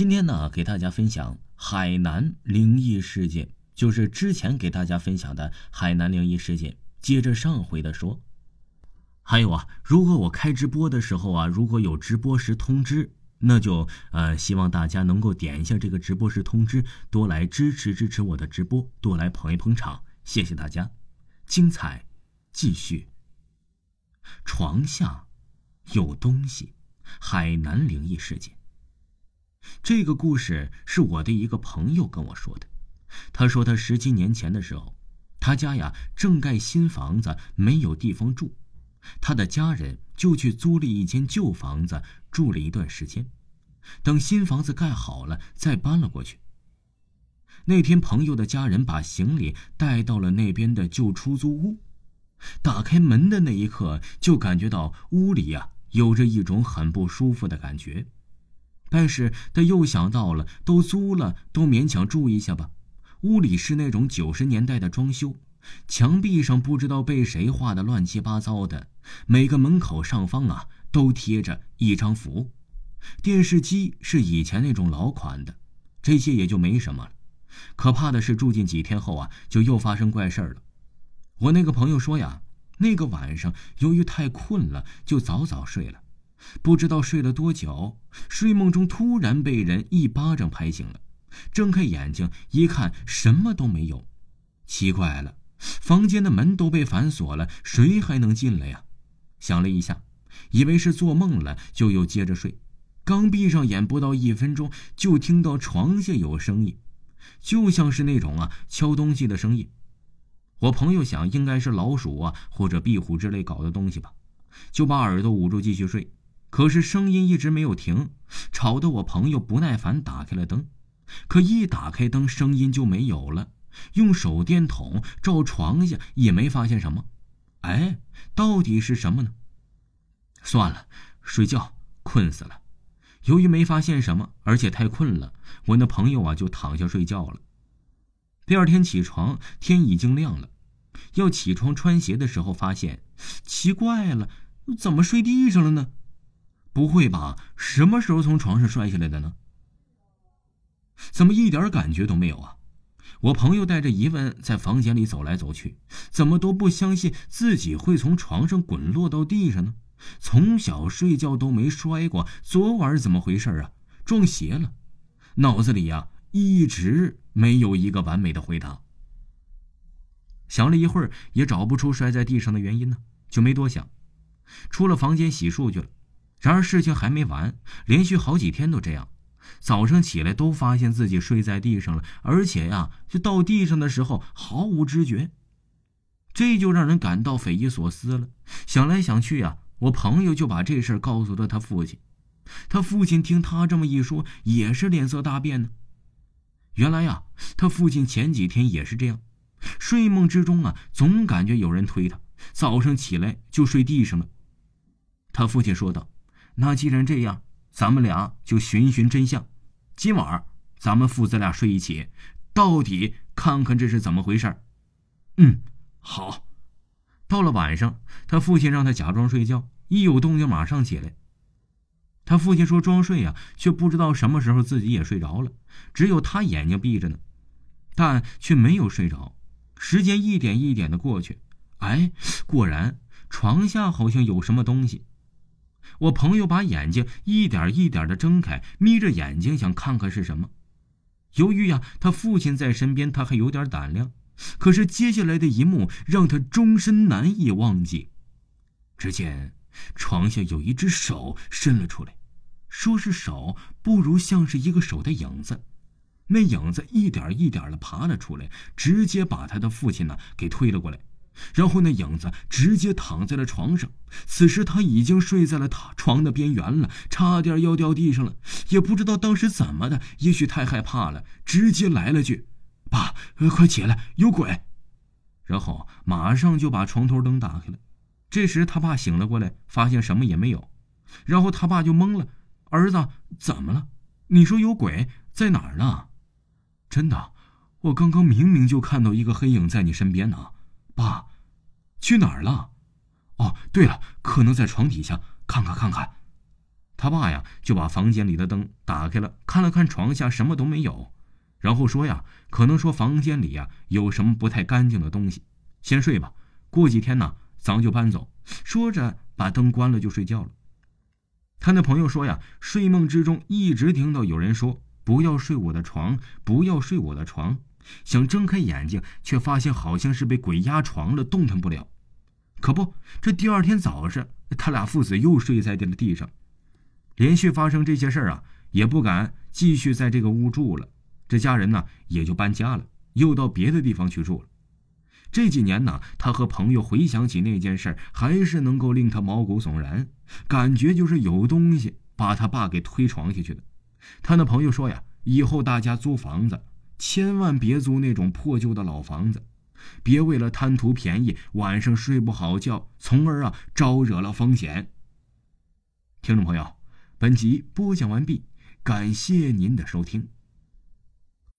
今天呢，给大家分享海南灵异事件，就是之前给大家分享的海南灵异事件。接着上回的说，还有啊，如果我开直播的时候啊，如果有直播时通知，那就呃，希望大家能够点一下这个直播时通知，多来支持支持我的直播，多来捧一捧场，谢谢大家。精彩继续。床下有东西，海南灵异事件。这个故事是我的一个朋友跟我说的。他说他十七年前的时候，他家呀正盖新房子，没有地方住，他的家人就去租了一间旧房子住了一段时间，等新房子盖好了再搬了过去。那天朋友的家人把行李带到了那边的旧出租屋，打开门的那一刻就感觉到屋里呀有着一种很不舒服的感觉。但是他又想到了，都租了，都勉强住一下吧。屋里是那种九十年代的装修，墙壁上不知道被谁画的乱七八糟的。每个门口上方啊，都贴着一张符。电视机是以前那种老款的，这些也就没什么了。可怕的是，住进几天后啊，就又发生怪事了。我那个朋友说呀，那个晚上由于太困了，就早早睡了。不知道睡了多久，睡梦中突然被人一巴掌拍醒了，睁开眼睛一看，什么都没有。奇怪了，房间的门都被反锁了，谁还能进来呀？想了一下，以为是做梦了，就又接着睡。刚闭上眼，不到一分钟，就听到床下有声音，就像是那种啊敲东西的声音。我朋友想，应该是老鼠啊或者壁虎之类搞的东西吧，就把耳朵捂住继续睡。可是声音一直没有停，吵得我朋友不耐烦，打开了灯。可一打开灯，声音就没有了。用手电筒照床下，也没发现什么。哎，到底是什么呢？算了，睡觉，困死了。由于没发现什么，而且太困了，我那朋友啊就躺下睡觉了。第二天起床，天已经亮了。要起床穿鞋的时候，发现奇怪了，怎么睡地上了呢？不会吧？什么时候从床上摔下来的呢？怎么一点感觉都没有啊？我朋友带着疑问在房间里走来走去，怎么都不相信自己会从床上滚落到地上呢？从小睡觉都没摔过，昨晚怎么回事啊？撞邪了？脑子里呀一直没有一个完美的回答。想了一会儿也找不出摔在地上的原因呢，就没多想，出了房间洗漱去了。然而事情还没完，连续好几天都这样，早上起来都发现自己睡在地上了，而且呀，就到地上的时候毫无知觉，这就让人感到匪夷所思了。想来想去呀，我朋友就把这事告诉了他父亲，他父亲听他这么一说，也是脸色大变呢。原来呀，他父亲前几天也是这样，睡梦之中啊，总感觉有人推他，早上起来就睡地上了。他父亲说道。那既然这样，咱们俩就寻寻真相。今晚咱们父子俩睡一起，到底看看这是怎么回事嗯，好。到了晚上，他父亲让他假装睡觉，一有动静马上起来。他父亲说装睡呀，却不知道什么时候自己也睡着了，只有他眼睛闭着呢，但却没有睡着。时间一点一点的过去，哎，果然床下好像有什么东西。我朋友把眼睛一点一点的睁开，眯着眼睛想看看是什么。由于呀，他父亲在身边，他还有点胆量。可是接下来的一幕让他终身难以忘记。只见床下有一只手伸了出来，说是手，不如像是一个手的影子。那影子一点一点的爬了出来，直接把他的父亲呢给推了过来。然后那影子直接躺在了床上，此时他已经睡在了他床的边缘了，差点要掉地上了。也不知道当时怎么的，也许太害怕了，直接来了句：“爸，快起来，有鬼！”然后马上就把床头灯打开了。这时他爸醒了过来，发现什么也没有，然后他爸就懵了：“儿子，怎么了？你说有鬼在哪儿呢？”“真的，我刚刚明明就看到一个黑影在你身边呢。”爸，去哪儿了？哦，对了，可能在床底下，看看看看。他爸呀就把房间里的灯打开了，看了看床下什么都没有，然后说呀，可能说房间里呀有什么不太干净的东西，先睡吧，过几天呢咱就搬走。说着把灯关了就睡觉了。他那朋友说呀，睡梦之中一直听到有人说不要睡我的床，不要睡我的床，想睁开眼睛却发现好像是被鬼压床了，动弹不了。可不，这第二天早上，他俩父子又睡在了地上。连续发生这些事儿啊，也不敢继续在这个屋住了。这家人呢，也就搬家了，又到别的地方去住了。这几年呢，他和朋友回想起那件事，还是能够令他毛骨悚然，感觉就是有东西把他爸给推床下去的。他那朋友说呀，以后大家租房子，千万别租那种破旧的老房子。别为了贪图便宜，晚上睡不好觉，从而啊招惹了风险。听众朋友，本集播讲完毕，感谢您的收听。